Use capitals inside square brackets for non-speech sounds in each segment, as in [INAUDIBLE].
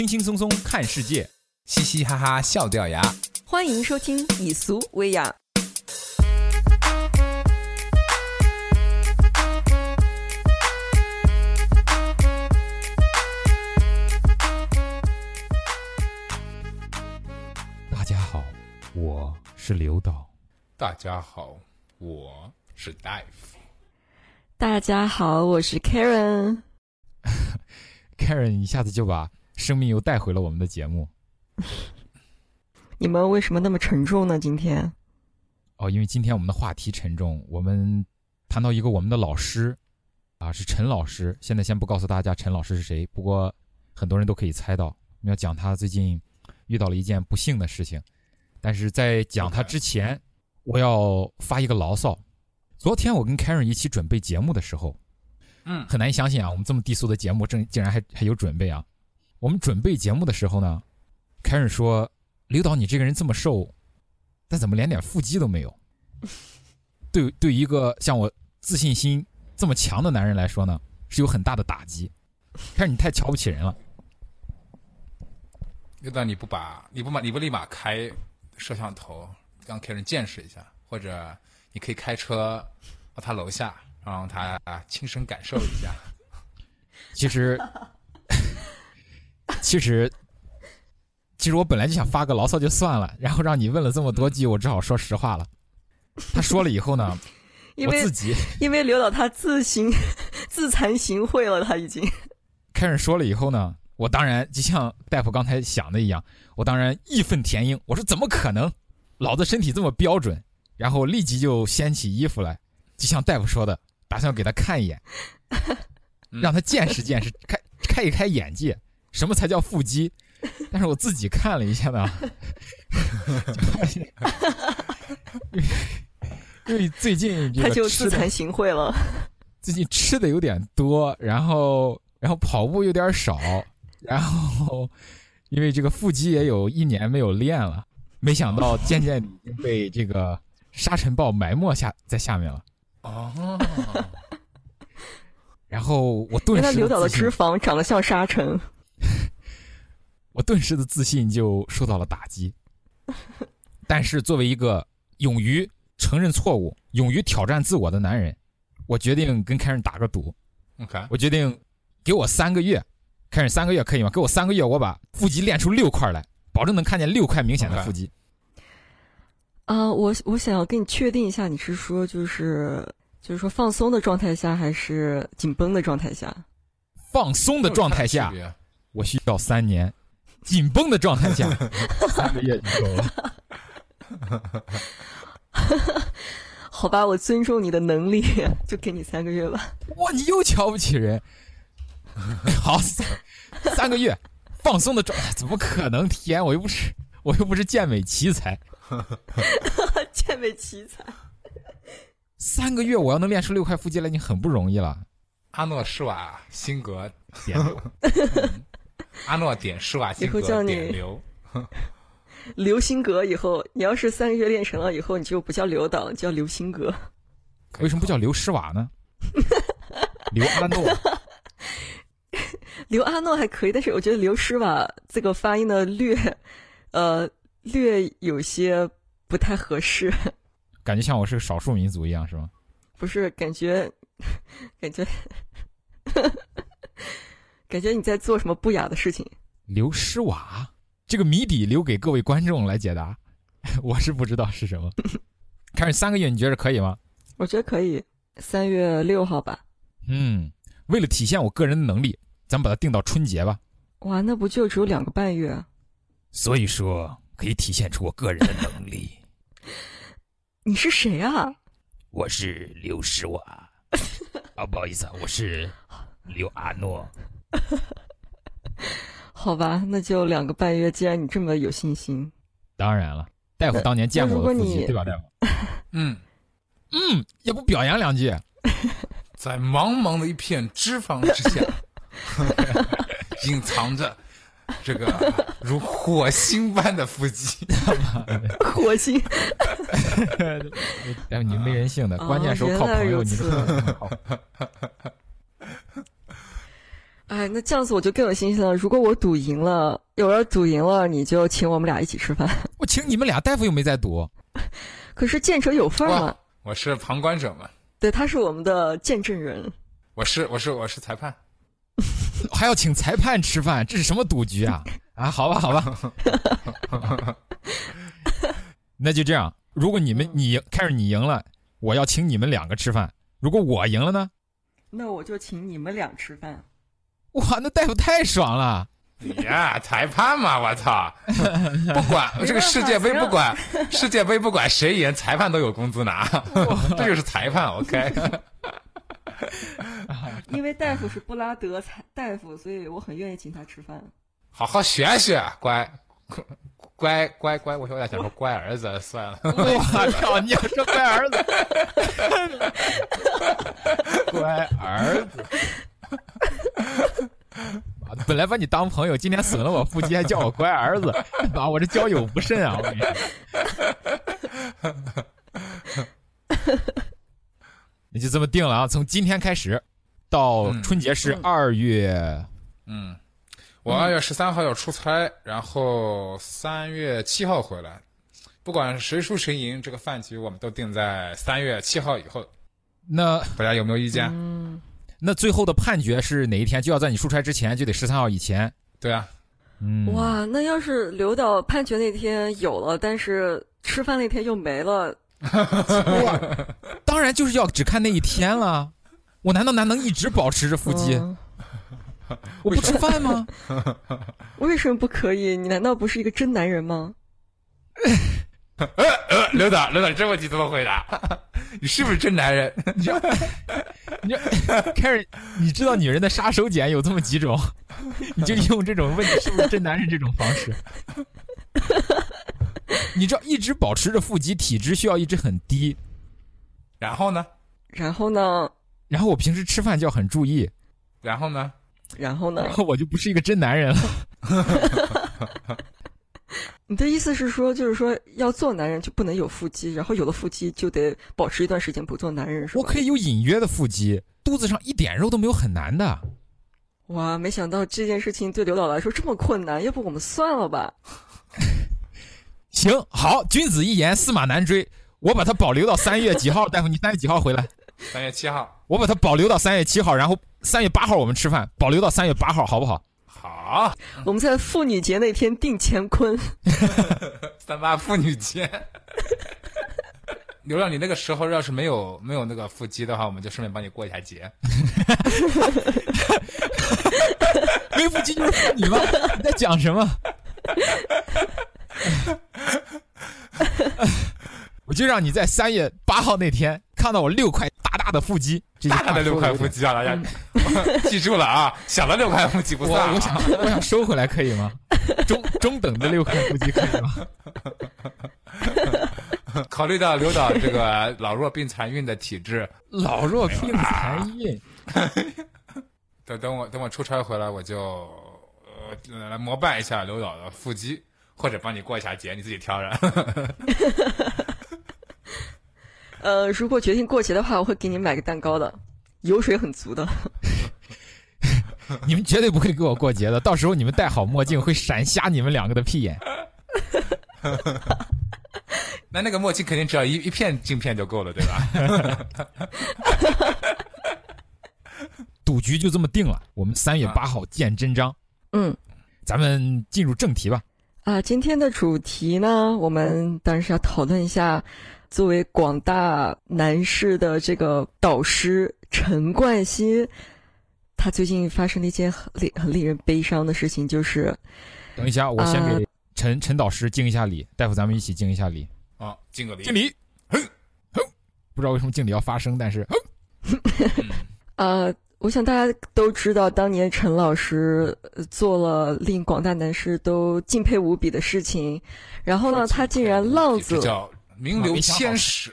轻轻松松看世界，嘻嘻哈哈笑掉牙。欢迎收听以俗为雅。大家好，我是刘导。大家好，我是大夫。大家好，我是 Karen。[LAUGHS] Karen 一下子就把生命又带回了我们的节目 [LAUGHS] 你们为什么那么沉重呢？今天哦，因为今天我们的话题沉重，我们谈到一个我们的老师啊，是陈老师。现在先不告诉大家陈老师是谁，不过很多人都可以猜到。我们要讲他最近遇到了一件不幸的事情，但是在讲他之前，我要发一个牢骚。昨天我跟 Karen 一起准备节目的时候，嗯很难相信啊，我们这么低俗的节目，正竟然还还有准备啊。我们准备节目的时候呢，Karen 说：“刘导，你这个人这么瘦，但怎么连点腹肌都没有？” [LAUGHS] 对，对于一个像我自信心这么强的男人来说呢，是有很大的打击。Karen，你太瞧不起人了。刘导，你不把你不把你不立马开摄像头让客人见识一下，或者你可以开车到他楼下，让他亲身感受一下。其实，其实，其实我本来就想发个牢骚就算了，然后让你问了这么多句，我只好说实话了。他说了以后呢，[LAUGHS] 因为我自己因为刘导他自行自惭形秽了，他已经。[LAUGHS] 开始说了以后呢，我当然就像大夫刚才想的一样，我当然义愤填膺，我说怎么可能？老子身体这么标准，然后立即就掀起衣服来，就像大夫说的，打算给他看一眼，[LAUGHS] 让他见识见识，开开一开眼界，什么才叫腹肌？[LAUGHS] 但是我自己看了一下呢，[LAUGHS] 就发现，因为最近他就自惭形秽了。最近吃的有点多，然后然后跑步有点少，然后因为这个腹肌也有一年没有练了，没想到渐渐已经被这个沙尘暴埋没下在下面了。哦，[LAUGHS] 然后我顿时因为他刘导的脂肪长得像沙尘。我顿时的自信就受到了打击。但是作为一个勇于承认错误、勇于挑战自我的男人，我决定跟凯瑞打个赌。OK，我决定给我三个月，开始三个月可以吗？给我三个月，我把腹肌练出六块来，保证能看见六块明显的腹肌。啊、我我想要跟你确定一下，你是说就是就是说放松的状态下，还是紧绷的状态下？放松的状态下我需要三年；紧绷的状态下，三个月就够了。好吧，我尊重你的能力，就给你三个月吧。哇，你又瞧不起人。好，三三个月放松的状态，怎么可能？天，我又不是我又不是健美奇才，[LAUGHS] 健美奇才。三个月我要能练出六块腹肌来，已经很不容易了。阿诺施瓦辛格点流 [LAUGHS] 阿诺点施瓦辛格点流。刘辛格以后，你要是三个月练成了以后，你就不叫刘导，叫刘辛格。为什么不叫刘施瓦呢？刘阿诺。[LAUGHS] 刘阿诺还可以，但是我觉得刘施瓦这个发音呢略，呃，略有些不太合适，[LAUGHS] 感觉像我是个少数民族一样，是吗？不是感觉，感觉，感觉你在做什么不雅的事情。刘诗瓦，这个谜底留给各位观众来解答，[LAUGHS] 我是不知道是什么。[LAUGHS] 开始三个月，你觉得可以吗？我觉得可以，三月六号吧。嗯，为了体现我个人的能力，咱们把它定到春节吧。哇，那不就只有两个半月？所以说，可以体现出我个人的能力。[LAUGHS] 你是谁啊？我是刘诗瓦，啊，不好意思啊，我是刘阿诺。[LAUGHS] 好吧，那就两个半月。既然你这么有信心，当然了，大夫当年见过我的腹肌，对吧，大夫？[LAUGHS] 嗯，嗯，也不表扬两句。在茫茫的一片脂肪之下，[LAUGHS] 隐藏着这个如火星般的腹肌。火星。大夫，你没人性的，哦关键时候靠朋友，你此都。哎，那这样子我就更有信心了。如果我赌赢了，有人赌赢了，你就请我们俩一起吃饭。[LAUGHS] 我请你们俩，大夫又没在赌。可是见者有份嘛，我是旁观者嘛，对，他是我们的见证人。我是我是我是裁判。[LAUGHS] 还要请裁判吃饭，这是什么赌局啊？啊，好吧，好吧，[LAUGHS] 那就这样。如果你们你赢，开始你赢了，我要请你们两个吃饭。如果我赢了呢？那我就请你们俩吃饭。哇，那大夫太爽了！你呀，裁判嘛，[LAUGHS] 我操！[LAUGHS] 不管这个世界杯，不管 [LAUGHS] 世界杯，不管谁赢，裁判都有工资拿，这就是裁判。OK。因为大夫是布拉德裁大夫，所以我很愿意请他吃饭。好好学学，乖，乖乖乖，我有点想说乖儿子，算了。我靠，你要说乖儿子，乖儿子。[LAUGHS] 本来把你当朋友，今天损了我腹肌，还叫我乖儿子，啊，我这交友不慎啊！我跟你说，[LAUGHS] 你就这么定了啊！从今天开始，到春节是二月，嗯，我二月十三号要出差，然后三月七号回来。不管谁输谁赢，这个饭局我们都定在三月七号以后。那大家有没有意见？嗯，那最后的判决是哪一天？就要在你出差之前，就得十三号以前。对啊，嗯，哇，那要是留到判决那天有了，但是吃饭那天又没了，哇，当然就是要只看那一天了。我难道难能一直保持着腹肌？嗯我不吃饭吗？[LAUGHS] 为什么不可以？你难道不是一个真男人吗？[LAUGHS] 呃，刘导，刘导，这问题怎么回答？[LAUGHS] 你是不是真男人？你知道，你知道，开始你知道女人的杀手锏有这么几种，[LAUGHS] 你就用这种问你是不是真男人这种方式。你知道，一直保持着腹肌，体脂需要一直很低。然后呢？然后呢？然后我平时吃饭就要很注意，然后呢？然后呢然？后我就不是一个真男人了。你的意思是说，就是说要做男人就不能有腹肌，然后有了腹肌就得保持一段时间不做男人，是吧？我可以有隐约的腹肌，肚子上一点肉都没有，很难的。哇，没想到这件事情对刘导来说这么困难，要不我们算了吧？[LAUGHS] 行，好，君子一言，驷马难追。我把它保留到三月几号？大夫，你三月几号回来？三月七号。我把它保留到三月七号，然后三月八号我们吃饭，保留到三月八号，好不好？好，我们在妇女节那天定乾坤。[LAUGHS] 三八妇女节。刘亮，你那个时候要是没有没有那个腹肌的话，我们就顺便帮你过一下节。没腹肌就是妇女吗？你在讲什么？[LAUGHS] 我就让你在三月八号那天看到我六块大大的腹肌，这句话大的六块腹肌啊，大家 [LAUGHS] 记住了啊！小的六块腹肌不算啊。我想 [LAUGHS] 我想收回来可以吗？中中等的六块腹肌可以吗？[LAUGHS] 考虑到刘导这个老弱病残孕的体质，老弱病残孕，等等我等我出差回来，我就呃来膜拜一下刘导的腹肌，或者帮你过一下节，你自己挑着。呃，如果决定过节的话，我会给你买个蛋糕的，油水很足的。你们绝对不会给我过节的。到时候你们戴好墨镜，会闪瞎你们两个的屁眼。[LAUGHS] 那那个墨镜肯定只要一一片镜片就够了，对吧？[LAUGHS] 赌局就这么定了，我们三月八号见真章。嗯，咱们进入正题吧。啊，今天的主题呢，我们当然是要讨论一下，作为广大男士的这个导师陈冠希，他最近发生了一件很令很令人悲伤的事情，就是等一下，我先啊给陈陈导师敬一下礼，大夫咱们一起敬一下礼。啊，敬个礼。敬礼，哼哼，不知道为什么敬礼要发声，但是哼 [LAUGHS] 呃，我想大家都知道，当年陈老师呃做了令广大男士都敬佩无比的事情，然后呢，他竟然浪子名留千史。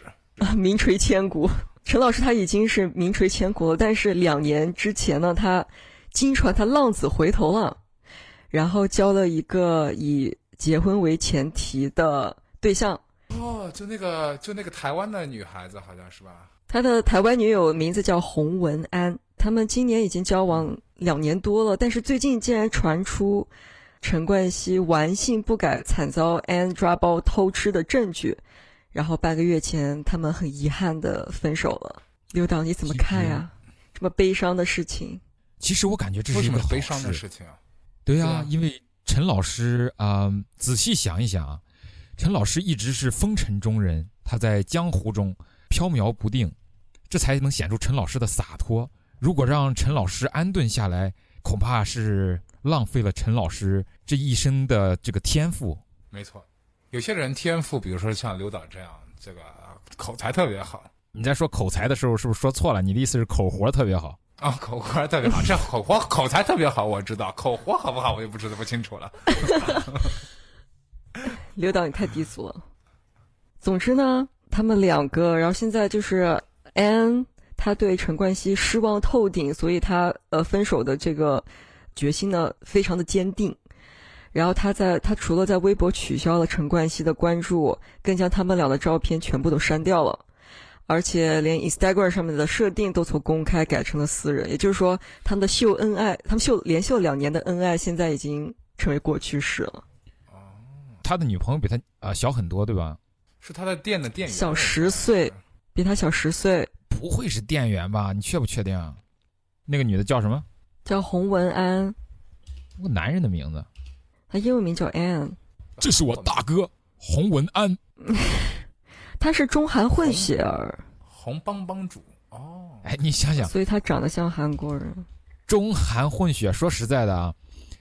名垂千古。陈老师他已经是名垂千古了，但是两年之前呢，他经传他浪子回头了，然后交了一个以结婚为前提的对象。哦，就那个就那个台湾的女孩子，好像是吧？他的台湾女友名字叫洪文安。他们今年已经交往两年多了，但是最近竟然传出陈冠希玩性不改、惨遭 Anne 抓包偷吃的证据，然后半个月前他们很遗憾的分手了。刘导你怎么看呀？这么悲伤的事情？其实我感觉这是一个悲伤的事情啊。对呀，因为陈老师啊，仔细想一想啊，陈老师一直是风尘中人，他在江湖中飘渺不定，这才能显出陈老师的洒脱。如果让陈老师安顿下来，恐怕是浪费了陈老师这一生的这个天赋。没错，有些人天赋，比如说像刘导这样，这个口才特别好。你在说口才的时候，是不是说错了？你的意思是口活特别好啊？口活特别好，这口活口才特别好，我知道。口活好不好，我就不知道不清楚了。[LAUGHS] 刘导，你太低俗了。总之呢，他们两个，然后现在就是安。他对陈冠希失望透顶，所以他呃分手的这个决心呢非常的坚定。然后他在他除了在微博取消了陈冠希的关注，更将他们俩的照片全部都删掉了，而且连 Instagram 上面的设定都从公开改成了私人。也就是说，他们的秀恩爱，他们秀连秀两年的恩爱，现在已经成为过去式了。哦，他的女朋友比他啊小很多，对吧？是他的店的店员，小十岁，比他小十岁。不会是店员吧？你确不确定？啊那个女的叫什么？叫洪文安。个男人的名字。他英文名叫 Anne。这是我大哥洪文安。[LAUGHS] 他是中韩混血儿。洪帮帮主哦。哎，你想想，所以他长得像韩国人。中韩混血，说实在的啊，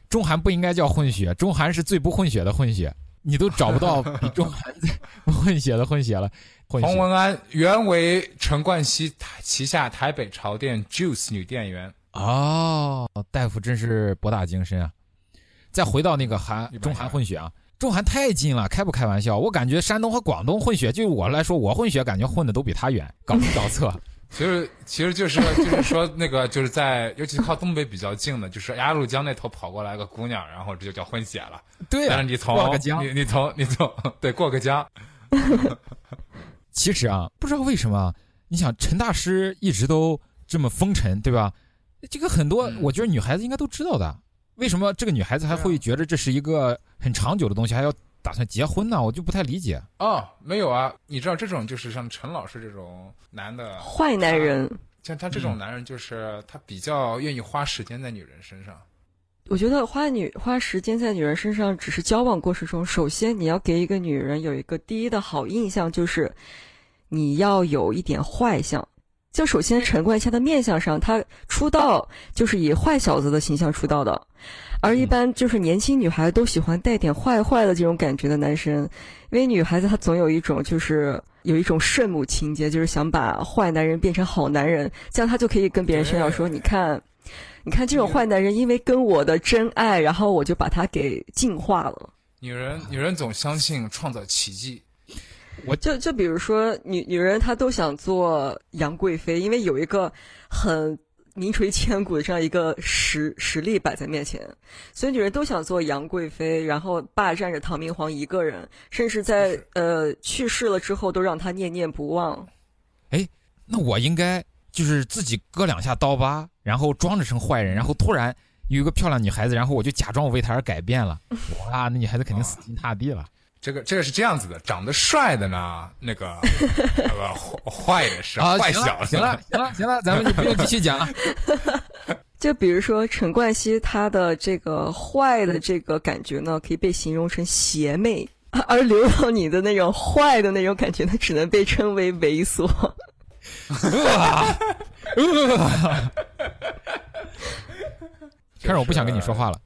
中韩不应该叫混血，中韩是最不混血的混血。你都找不到 [LAUGHS] 比中韩混血的混血了。洪文安原为陈冠希旗下台北潮店 Juice 女店员哦，大夫真是博大精深啊！再回到那个韩中韩混血啊，中韩太近了，开不开玩笑？我感觉山东和广东混血，就我来说，我混血感觉混的都比他远，[LAUGHS] 搞不搞错？其实其实就是就是说那个就是在尤其靠东北比较近的，就是鸭绿江那头跑过来个姑娘，然后这就叫混血了。对啊，你从你你从你从对过个江。其实啊，不知道为什么，你想陈大师一直都这么风尘，对吧？这个很多，我觉得女孩子应该都知道的。为什么这个女孩子还会觉得这是一个很长久的东西，还要打算结婚呢？我就不太理解。哦，没有啊，你知道这种就是像陈老师这种男的坏男人，像他这种男人，就是他比较愿意花时间在女人身上。我觉得花女花时间在女人身上，只是交往过程中，首先你要给一个女人有一个第一的好印象，就是你要有一点坏相。就首先陈冠希的面相上，他出道就是以坏小子的形象出道的，而一般就是年轻女孩都喜欢带点坏坏的这种感觉的男生，因为女孩子她总有一种就是有一种圣母情节，就是想把坏男人变成好男人，这样她就可以跟别人炫耀说：“你看。”你看这种坏男人，因为跟我的真爱，然后我就把他给净化了。女人，女人总相信创造奇迹。我就就比如说，女女人她都想做杨贵妃，因为有一个很名垂千古的这样一个实实力摆在面前，所以女人都想做杨贵妃，然后霸占着唐明皇一个人，甚至在呃去世了之后都让他念念不忘。哎，那我应该。就是自己割两下刀疤，然后装着成坏人，然后突然有一个漂亮女孩子，然后我就假装我为她而改变了，[LAUGHS] 哇，那女孩子肯定死心塌地了。这个这个是这样子的，长得帅的呢，那个那个坏 [LAUGHS] 的是坏小子。行了行了行了，咱们就不用继续讲了。[LAUGHS] 就比如说陈冠希，他的这个坏的这个感觉呢，可以被形容成邪魅，而刘导你的那种坏的那种感觉呢，只能被称为猥琐。啊！[LAUGHS] 开始我不想跟你说话了。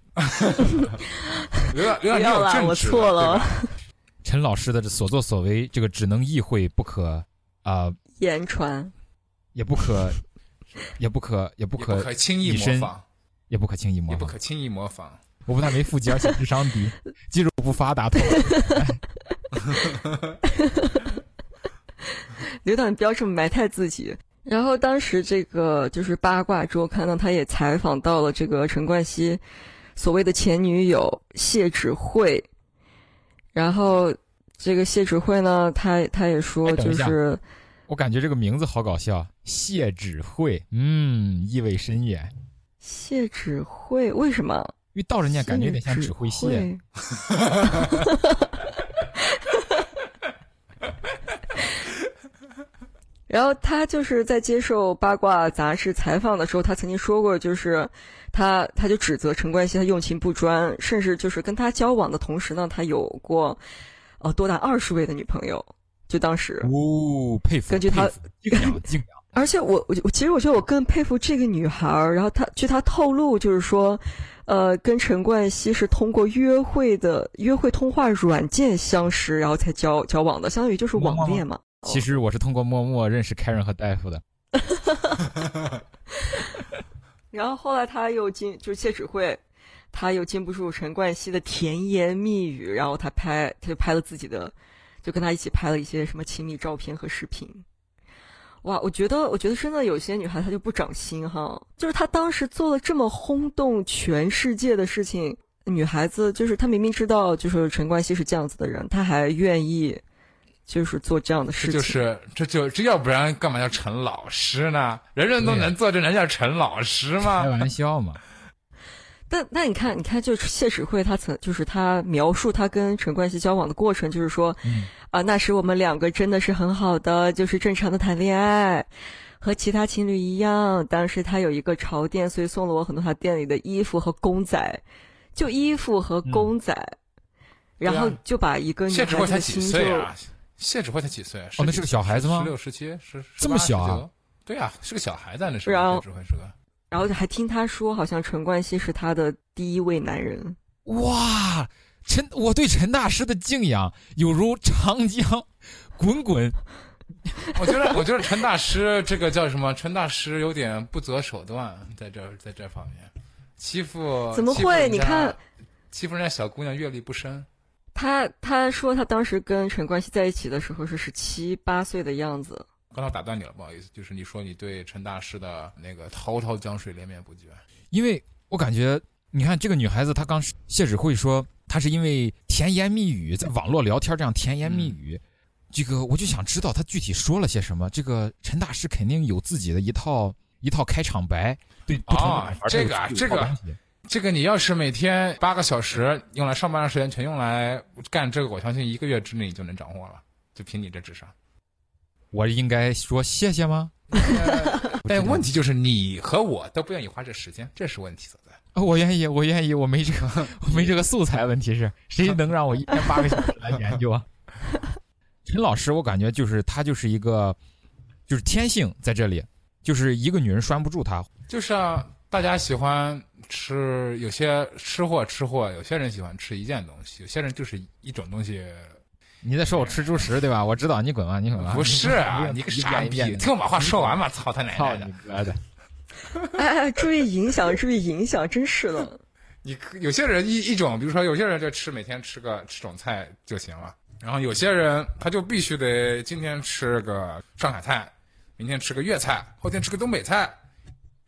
刘老，刘老，我错了。陈老师的所作所为，这个只能意会，不可啊言传，也不可，也不可，也不可轻易模仿，也不可轻易模仿，也不可轻易模仿。我不但没腹肌，而且智商低，[LAUGHS] 肌肉不发达。刘导，你不要这么埋汰自己。然后当时这个就是八卦周刊呢，他也采访到了这个陈冠希所谓的前女友谢芷慧。然后这个谢指慧呢，他他也说就是，我感觉这个名字好搞笑，谢指慧，嗯，意味深远。谢指慧为什么？因为倒着念感觉有点像指挥谢。[LAUGHS] 然后他就是在接受八卦杂志采访的时候，他曾经说过，就是他他就指责陈冠希他用情不专，甚至就是跟他交往的同时呢，他有过呃多达二十位的女朋友。就当时哦，佩服，根据他敬仰 [LAUGHS] 敬仰。而且我我我其实我觉得我更佩服这个女孩儿。然后她据她透露，就是说，呃，跟陈冠希是通过约会的约会通话软件相识，然后才交交往的，相当于就是网恋嘛。其实我是通过陌陌认识凯 n 和大夫的。[LAUGHS] 然后后来他又经就是谢指挥，他又禁不住陈冠希的甜言蜜语，然后他拍他就拍了自己的。就跟他一起拍了一些什么亲密照片和视频，哇！我觉得，我觉得真的有些女孩她就不长心哈。就是她当时做了这么轰动全世界的事情，女孩子就是她明明知道就是陈冠希是这样子的人，她还愿意就是做这样的事情。就是这就这要不然干嘛叫陈老师呢？人人都能做，这能叫陈老师吗？开玩笑嘛。[LAUGHS] 但那你看，你看，就是谢指慧，他曾就是他描述他跟陈冠希交往的过程，就是说，啊，那时我们两个真的是很好的，就是正常的谈恋爱，和其他情侣一样。当时他有一个潮店，所以送了我很多他店里的衣服和公仔，就衣服和公仔，然后就把一个谢指慧才几岁啊？谢指挥才几岁？哦，那是个小孩子吗？十六、十七，十这么小啊？对啊，是个小孩子，那时候谢指挥是个。然后还听他说，好像陈冠希是他的第一位男人。哇，陈，我对陈大师的敬仰有如长江滚滚。我觉得，[LAUGHS] 我觉得陈大师这个叫什么？陈大师有点不择手段，在这，在这方面欺负。怎么会？你看，欺负人家小姑娘，阅历不深。他他说他当时跟陈冠希在一起的时候是十七八岁的样子。刚才打断你了，不好意思。就是你说你对陈大师的那个滔滔江水连绵不绝，因为我感觉，你看这个女孩子，她刚谢指会说，她是因为甜言蜜语，在网络聊天这样甜言蜜语，这个我就想知道她具体说了些什么。这个陈大师肯定有自己的一套一套开场白，对啊，这个这个这个，你要是每天八个小时用来上班的时间全用来干这个，我相信一个月之内你就能掌握了，就凭你这智商。我应该说谢谢吗？[LAUGHS] 但问题就是你和我都不愿意花这时间，这是问题所在。我愿意，我愿意，我没这个，[LAUGHS] 我没这个素材。问题是谁能让我一天八个小时来研究啊？[LAUGHS] 陈老师，我感觉就是他就是一个，就是天性在这里，就是一个女人拴不住他。就是啊，大家喜欢吃，有些吃货吃货，有些人喜欢吃一件东西，有些人就是一种东西。你在说我吃猪食对吧？我知道，你滚吧，你滚吧。不是啊，你个傻逼！听我把话说完嘛！操他奶奶的！你哥的！哎哎，注意影响，注意影响，真是的。你有些人一一种，比如说有些人就吃每天吃个吃种菜就行了，然后有些人他就必须得今天吃个上海菜，明天吃个粤菜，后天吃个东北菜。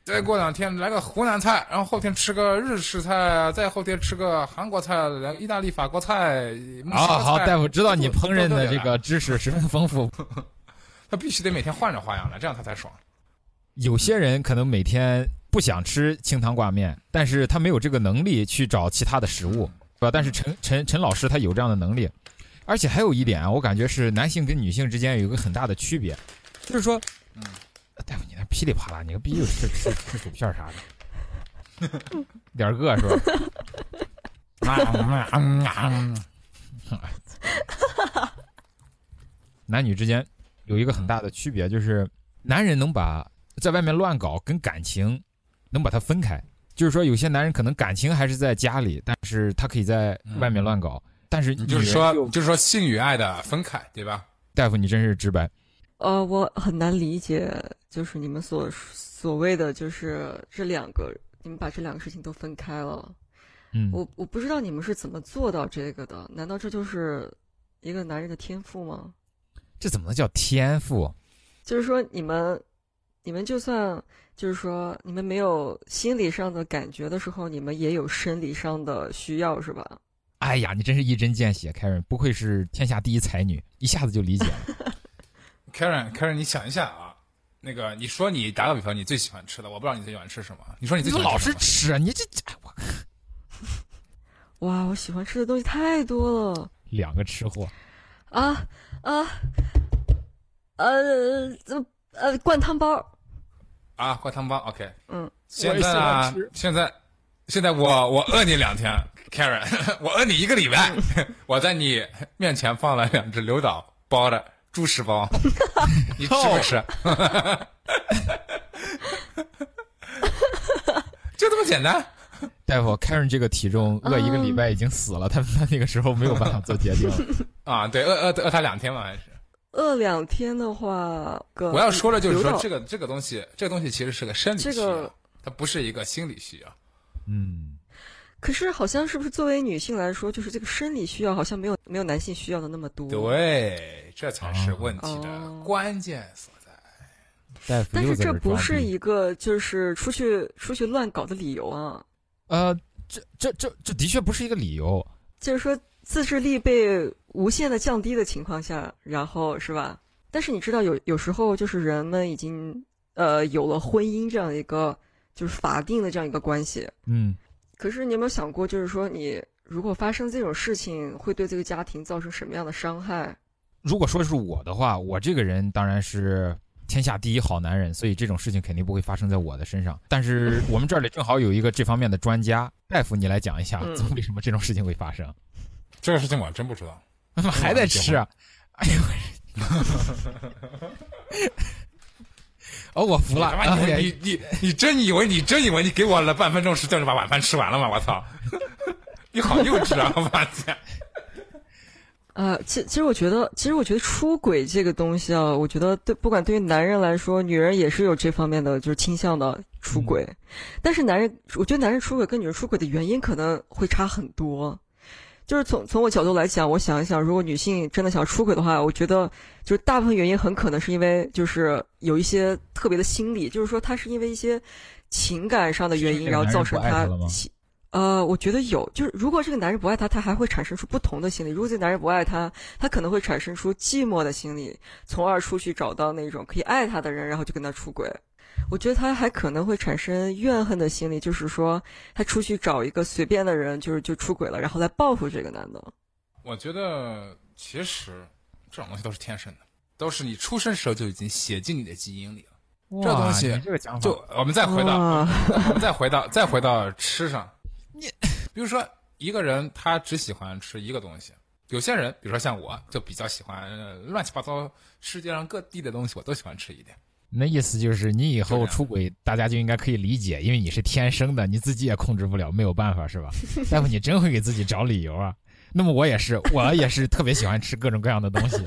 再过两天来个湖南菜，然后后天吃个日式菜，再后天吃个韩国菜，来意大利、法国菜。好好，大夫知道你烹饪的这个知识十分丰富。[LAUGHS] 他必须得每天换着花样来，这样他才爽。有些人可能每天不想吃清汤挂面，但是他没有这个能力去找其他的食物，是吧？但是陈陈陈老师他有这样的能力，而且还有一点啊，我感觉是男性跟女性之间有一个很大的区别，就是说，嗯。大夫，你那噼里啪啦，你个逼又吃吃吃薯片啥的，点饿是吧？男女之间有一个很大的区别，就是男人能把在外面乱搞跟感情能把它分开。就是说，有些男人可能感情还是在家里，但是他可以在外面乱搞。但是你就是说，就是说性与爱的分开，对吧？大夫，你真是直白。呃，我很难理解，就是你们所所谓的，就是这两个，你们把这两个事情都分开了。嗯，我我不知道你们是怎么做到这个的？难道这就是一个男人的天赋吗？这怎么能叫天赋？就是说，你们，你们就算就是说，你们没有心理上的感觉的时候，你们也有生理上的需要，是吧？哎呀，你真是一针见血，，Karen，，不愧是天下第一才女，一下子就理解了。[LAUGHS] Karen，Karen，你想一下啊，那个你说你打个比方，你最喜欢吃的，我不知道你最喜欢吃什么。你说你你老最喜欢吃什么是吃，你这哎我哇，我喜欢吃的东西太多了两个吃货。啊啊，呃，这呃灌汤包，啊，灌汤包，OK。嗯，现在啊，现在现在我我饿你两天，Karen，[LAUGHS] 我饿你一个礼拜，[LAUGHS] 我在你面前放了两只刘导包的猪食包，[LAUGHS] 你吃不吃？[LAUGHS] 就这么简单。大夫，Karen 这个体重饿一个礼拜已经死了，他 [LAUGHS] 他那个时候没有办法做决定了。啊，对，饿饿饿他两天嘛，还是。饿两天的话，个我要说的就是说，这个这个东西，这个东西其实是个生理需要，这个它不是一个心理需要。嗯，可是好像是不是作为女性来说，就是这个生理需要好像没有没有男性需要的那么多。。对，这才是问题的哦关键所在。但是这不是一个就是出去出去乱搞的理由啊，呃，这这这这的确不是一个理由。就是说自制力被无限的降低的情况下，然后是吧？但是你知道有有时候就是人们已经呃有了婚姻这样一个就是法定的这样一个关系，嗯，可是你有没有想过，就是说你如果发生这种事情，会对这个家庭造成什么样的伤害？如果说是我的话，我这个人当然是天下第一好男人，所以这种事情肯定不会发生在我的身上。但是我们这里正好有一个这方面的专家，大夫，你来讲一下，嗯 [LAUGHS] 为什么这种事情会发生？这个事情我真不知道。怎 [LAUGHS] 么还在吃啊！哎呦，[LAUGHS] 哦，我服了！你你你你真以为你真以为你给我了半分钟时间就把晚饭吃完了吗？我操！你好幼稚啊！我发现。呃，其其实我觉得，其实我觉得出轨这个东西啊，我觉得对，不管对于男人来说，女人也是有这方面的就是倾向的出轨，但是男人，我觉得男人出轨跟女人出轨的原因可能会差很多。就是从从我角度来讲，我想一想，如果女性真的想出轨的话，我觉得就是大部分原因很可能是因为就是有一些特别的心理，就是说她是因为一些情感上的原因，然后造成她呃，我觉得有，就是如果这个男人不爱她，她还会产生出不同的心理。如果这个男人不爱她，她可能会产生出寂寞的心理，从而出去找到那种可以爱她的人，然后就跟他出轨。我觉得他还可能会产生怨恨的心理，就是说他出去找一个随便的人，就是就出轨了，然后来报复这个男的。我觉得其实这种东西都是天生的，都是你出生时候就已经写进你的基因里了。这哇东西这个讲法就 [LAUGHS] 我们再回到，啊我们再回到再回到吃上，你比如说一个人他只喜欢吃一个东西，有些人比如说像我就比较喜欢呃乱七八糟世界上各地的东西我都喜欢吃一点。那意思就是你以后出轨，大家就应该可以理解，因为你是天生的，你自己也控制不了，没有办法，是吧？大夫，你真会给自己找理由啊。那么我也是，我也是特别喜欢吃各种各样的东西，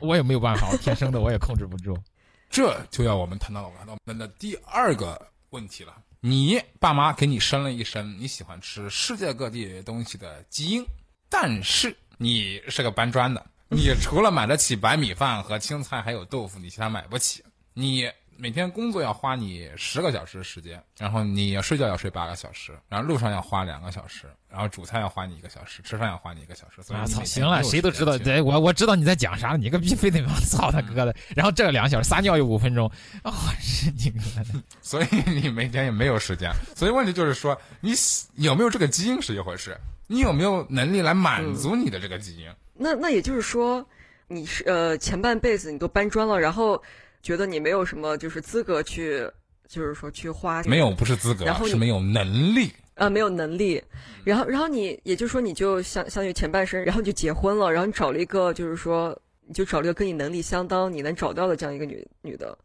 我也没有办法，我天生的我也控制不住。[LAUGHS] 这就要我们谈到我们的第二个问题了。你爸妈给你生了一身你喜欢吃世界各地东西的基因，但是你是个搬砖的，你除了买得起白米饭和青菜还有豆腐，你其他买不起。你每天工作要花你十个小时时间，然后你睡觉要睡八个小时，然后路上要花两个小时，然后煮菜要花你一个小时，吃饭要花你一个小时。所以啊操，你行了，谁都知道，对我我知道你在讲啥，你个逼非得我操他哥的，然后这两个小时撒尿又五分钟，啊、我是你个的。[LAUGHS] 所以你每天也没有时间。所以问题就是说，你有没有这个基因是一回事，你有没有能力来满足你的这个基因？那那也就是说，你是呃前半辈子你都搬砖了，然后觉得你没有什么就是资格去，就是说去花没有不是资格然后，是没有能力。呃，没有能力，然后，然后你，也就是说，你就相相当于前半生，然后你就结婚了，然后你找了一个，就是说，你就找了一个跟你能力相当、你能找到的这样一个女女的，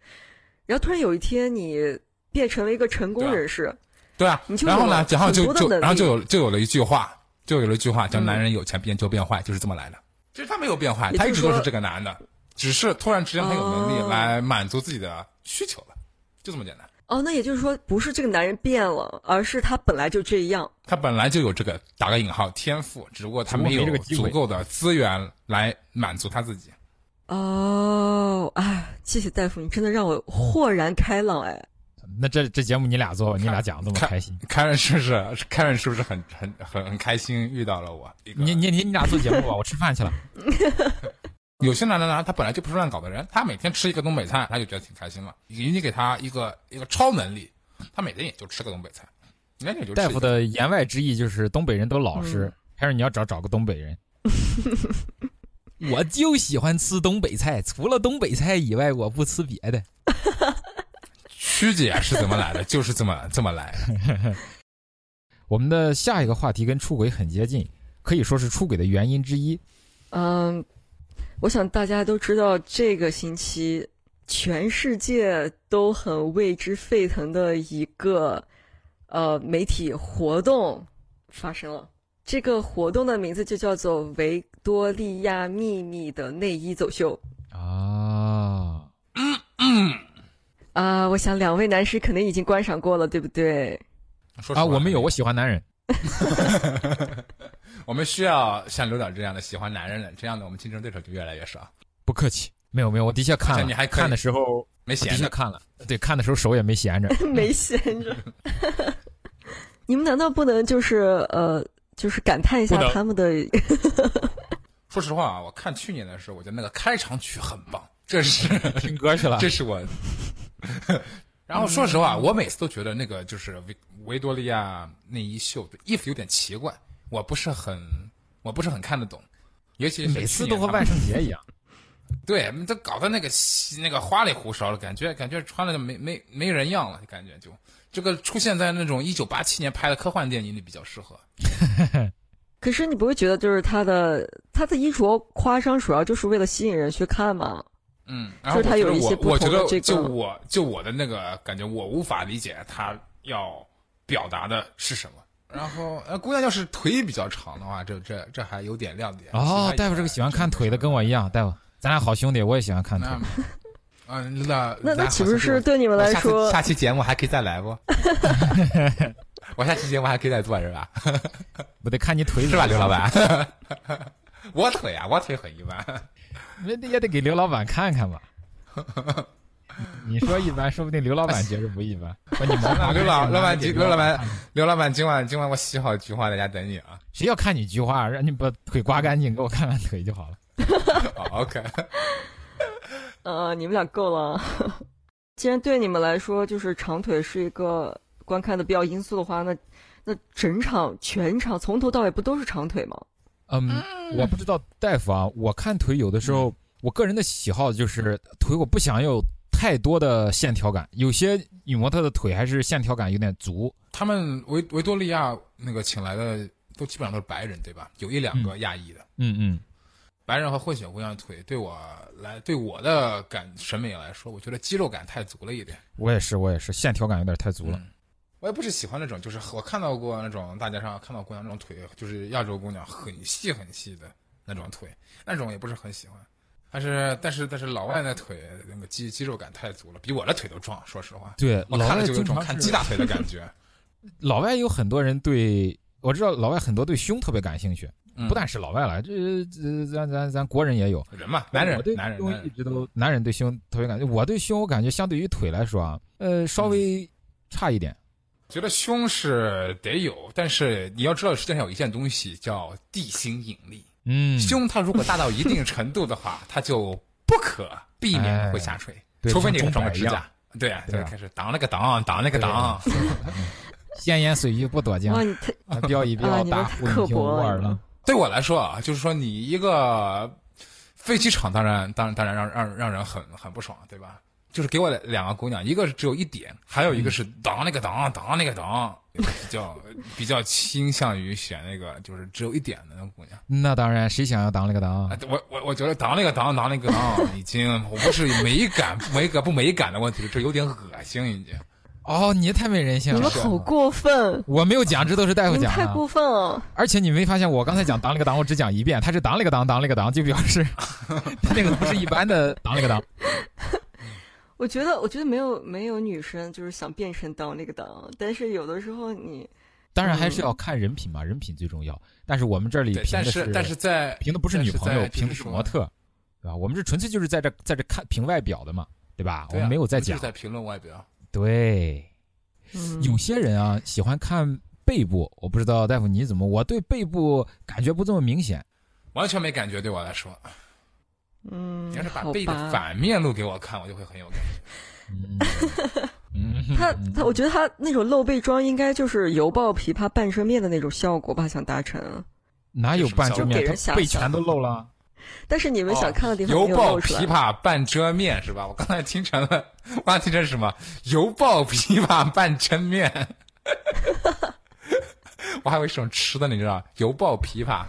然后突然有一天你变成了一个成功人士，对啊你，就然后呢，然后就就然后就有就有了一句话，就有了一句话叫“嗯男人有钱变就变坏”，就是这么来的。其实他没有变坏，他一直都是这个男的，只是突然之间他有能力哦来满足自己的需求了，就这么简单。哦，那也就是说，不是这个男人变了，而是他本来就这样。他本来就有这个打个引号天赋，只不过他没有这个足够的资源来满足他自己。哦，哎，谢谢大夫，你真的让我豁然开朗，哎。那这这节目你俩做吧，你俩讲这么开心，凯仁是不是？凯仁是不是很很很很开心遇到了我？你你你你俩做节目吧，我吃饭去了。[LAUGHS] 有些男的呢，他本来就不是乱搞的人，他每天吃一个东北菜，他就觉得挺开心了。你你给他一个一个超能力，他每天也就吃个东北菜，那也就大夫的言外之意就是东北人都老实，嗯还是你要找找个东北人。[LAUGHS] 我就喜欢吃东北菜，除了东北菜以外，我不吃别的。[LAUGHS] 曲姐是怎么来的，就是这么这么来的。[LAUGHS] 我们的下一个话题跟出轨很接近，可以说是出轨的原因之一。嗯，我想大家都知道，这个星期全世界都很为之沸腾的一个呃媒体活动发生了。这个活动的名字就叫做“维多利亚秘密的内衣走秀啊，” [CLEARS THROAT] 啊、我想两位男士肯定已经观赏过了，对不对？说实话啊，我们有，我喜欢男人。[LAUGHS] 我们需要像刘导这样的喜欢男人的，这样的我们竞争对手就越来越少。不客气，没有没有，我的确看了，你还可以看的时候没闲着，的确看了，对，看的时候手也没闲着。[LAUGHS] 没闲着。[LAUGHS] 你们难道不能就是呃，就是感叹一下他们的 [LAUGHS] 说实话啊，我看去年的时候，我觉得那个开场曲很棒，这是听歌去了这是我。然后说实话，我每次都觉得那个就是维维多利亚内衣秀的衣服有点奇怪，我不是很我不是很看得懂，尤其是每次都和万圣节一样。[LAUGHS] 对，都搞得那个那个花里胡哨的感觉，感觉穿了就没没没人样了，感觉就这个出现在那种一九八七年拍的科幻电影里比较适合。[LAUGHS] 可是你不会觉得就是他的他的衣着夸张，主要就是为了吸引人去看吗？嗯，然后就是它有一些不我觉得我觉同的这个就我就我的那个感觉，我无法理解他要表达的是什么。然后呃，姑娘要是腿比较长的话，这这这还有点亮点。哦，大夫这个喜欢看腿的跟我一样，大夫，咱俩好兄弟，我也喜欢看腿。那 [LAUGHS] 啊，那那那岂不是对你们来说，下期节目还可以再来不？[LAUGHS] 我下期节目还可以再做是吧？[LAUGHS] 我得看你腿是吧，刘老板？我腿啊，我腿很一般。那也得给刘老板看看吧。你说一般，说不定刘老板觉着不一般。把你毛 [LAUGHS] 刘老老板，给刘老板，刘老板，今晚今晚我洗好菊花在家等你啊。谁要看你菊花，让你把腿刮干净，给我看看腿就好了。好，[LAUGHS] OK。[LAUGHS] 呃，你们俩够了。既然对你们来说，就是长腿是一个观看的必要因素的话，那那整场全场从头到尾不都是长腿吗？嗯，我不知道大夫啊，我看腿有的时候，我个人的喜好就是腿我不想有太多的线条感，有些女模特的腿还是线条感有点足。他们维维多利亚那个请来的都基本上都是白人，对吧？有一两个亚裔的。嗯嗯，白人和混血姑娘腿对我来，对我的感审美来说，我觉得肌肉感太足了一点。我也是，我也是，线条感有点太足了。嗯我也不是喜欢那种，就是我看到过那种大街上看到姑娘那种腿，就是亚洲姑娘很细很细的那种腿，那种也不是很喜欢。但是但是但是老外那腿那个肌肌肉感太足了，比我的腿都壮。说实话，对，我看了就有种看鸡大腿的感觉。[LAUGHS] 老外有很多人对我知道，老外很多对胸特别感兴趣，嗯不但是老外了，这这咱咱咱国人也有。人嘛，男人男人一直都男人对胸特别感兴趣，我对胸我感觉相对于腿来说啊，呃，稍微差一点。觉得胸是得有，但是你要知道，世界上有一件东西叫地心引力。嗯，胸它如果大到一定程度的话，它就不可避免会下垂，对除非你像钟摆一样装个支架。对啊，就开始挡那个挡，挡那个挡。闲言碎语不多讲 [LAUGHS] 标一标，啊你们大太刻呼一听无薄了二了。对我来说啊，就是说你一个飞机场，当然，当然，当然让让让人很很不爽，对吧？就是给我两个姑娘，一个是只有一点，还有一个是当那个当当那个当，比较比较倾向于选那个就是只有一点的那个姑娘。[LAUGHS] 那当然，谁想要当那个当啊？，我我我觉得当那个当当那个当已经，我不是美感美感不美感的问题，这有点恶心已经。哦，你太没人性了。你们好过分！我没有讲，这都是大夫你们讲的。太过分了！而且你没发现我刚才讲当了个当，我只讲一遍，他是当了个当，当了个当，就表示 [LAUGHS] 他那个不是一般的当了个当。我觉得，我觉得没有没有女生就是想变身当那个当，但是有的时候你当然还是要看人品嘛，人品最重要。但是我们这里，评的但是但是在评的不是女朋友，评的是模特，对吧？我们这纯粹就是在这在这看评外表的嘛，对吧？我对啊们没有在讲就是。在评论外表。对，嗯有些人啊喜欢看背部，我不知道大夫你怎么，我对背部感觉不这么明显。完全没感觉，对我来说，嗯你要是，把背的。反面露给我看，我就会很有感觉。嗯，他他，我觉得他那种露背装应该就是油爆琵琶半遮面的那种效果吧，想达成。哪有半遮面？就给人遐他背全都露了。但是你们想看的地方没有犹抱露出来。琵琶半遮面是吧？我刚才听成了，我刚才听成是什么？油爆琵琶半遮面。[LAUGHS] 我还以为是种吃的，你知道？油爆琵琶，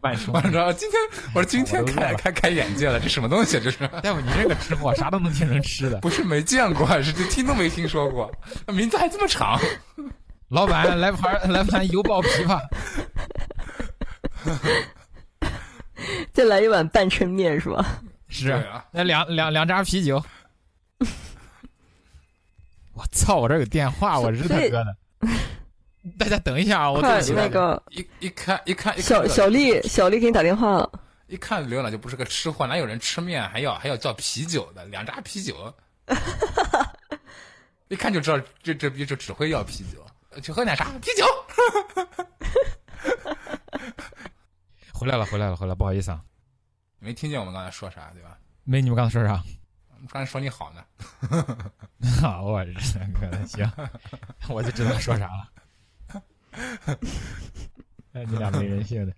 半生我说今天，我说今天开开开眼界了，这什么东西啊？这是大夫，你这个吃货啥都能听成吃的。不是没见过，是这听都没听说过，名字还这么长。老板，来盘 [LAUGHS] 来盘油爆琵琶。再来一碗半抻面是吧？是，啊，那两两两扎啤酒。[LAUGHS] 我操！我这有电话，我日他哥的！大家等一下啊，我快那个一一看一看一看小这个小丽，小丽给你打电话了。一看刘娜就不是个吃货，哪有人吃面还要还要叫啤酒的？两扎啤酒，[LAUGHS] 一看就知道这这逼就只会要啤酒，去喝点啥？啤酒。[LAUGHS] 回来了，回来了，回来，不好意思啊。没听见我们刚才说啥对吧？没，你们刚才说啥？我们刚才说你好呢。[LAUGHS] 好，我日他哥的，行，我就知道说啥了。[LAUGHS] 哎，你俩没人性的。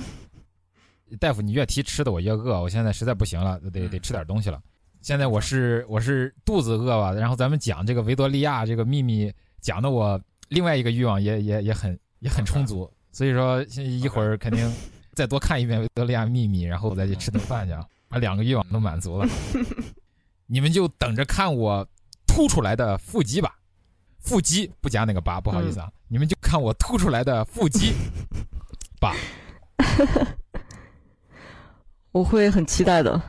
[LAUGHS] 大夫，你越提吃的，我越饿。我现在实在不行了，得得吃点东西了。现在我是我是肚子饿吧，然后咱们讲这个维多利亚这个秘密，讲的我另外一个欲望也也也很也很充足。所以说，现一会儿肯定再多看一遍维多利亚秘密，然后再去吃顿饭去啊，把两个欲望都满足了。[LAUGHS] 你们就等着看我凸出来的腹肌吧，腹肌不加那个八，不好意思啊，你们就看我凸出来的腹肌 [LAUGHS] 八。[LAUGHS] 我会很期待的。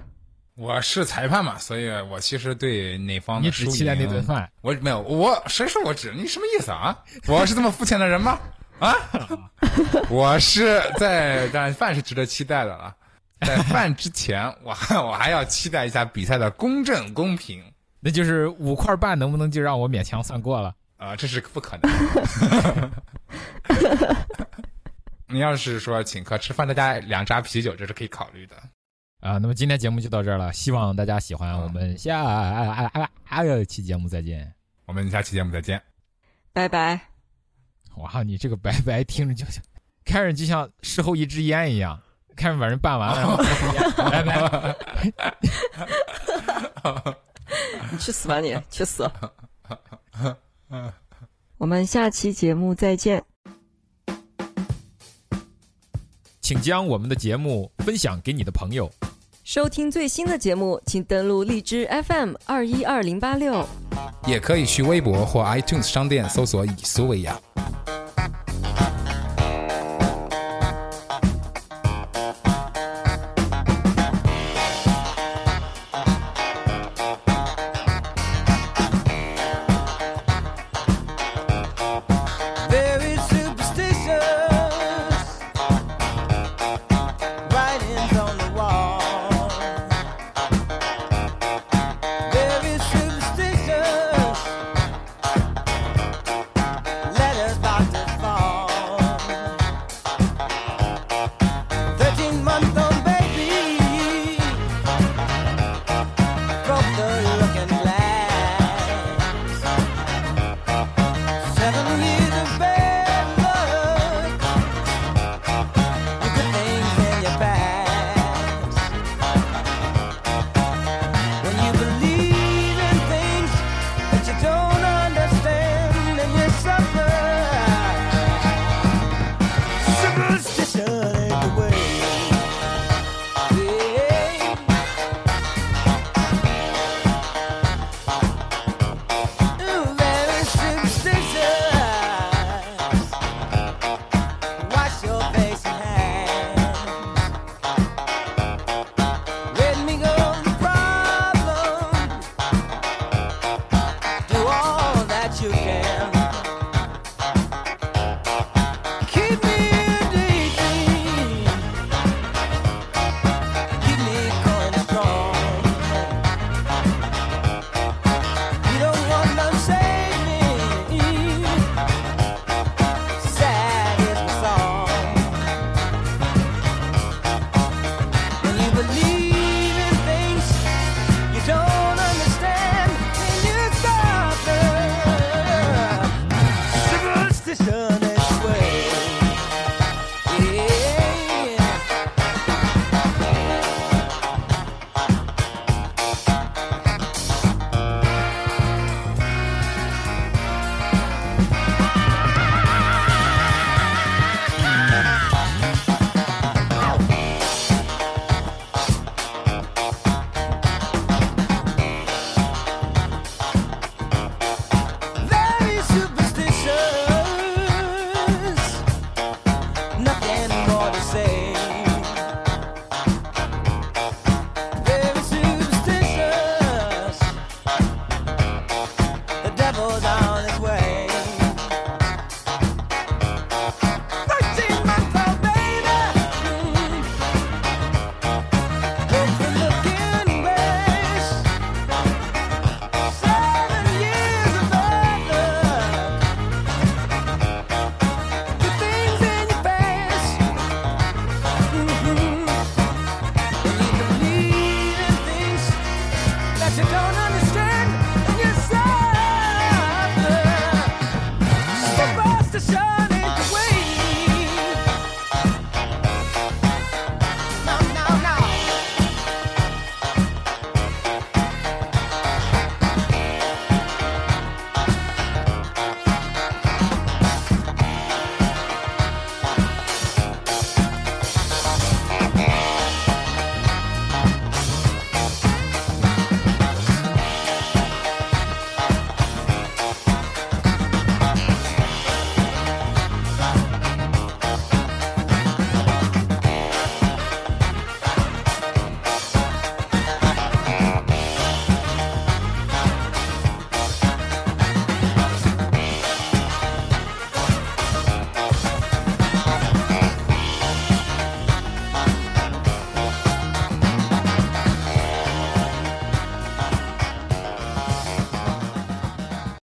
我是裁判嘛，所以我其实对哪方的输你只期待那赢顿饭，我没有，我谁说我只？你什么意思啊？[LAUGHS] 我是这么肤浅的人吗？啊，我是在，但饭是值得期待的了。在饭之前，我还我还要期待一下比赛的公正公平那就是五块半，能不能就让我勉强算过了？啊、这是不可能。[LAUGHS] 你要是说请客吃饭，再加两扎啤酒，这是可以考虑的。啊，那么今天节目就到这儿了，希望大家喜欢，我们下啊啊啊啊期节目再见。我们下期节目再见。拜拜。哇，你这个拜拜听着就像，看着就像事后一支烟一样，看着把人办完了，然后拜拜。[LAUGHS] [LAUGHS] 你去死吧你！去死！我们下期节目再见。请将我们的节目分享给你的朋友。收听最新的节目，请登录荔枝 FM 二一二零八六。也可以去微博或 iTunes 商店搜索“以苏为雅”。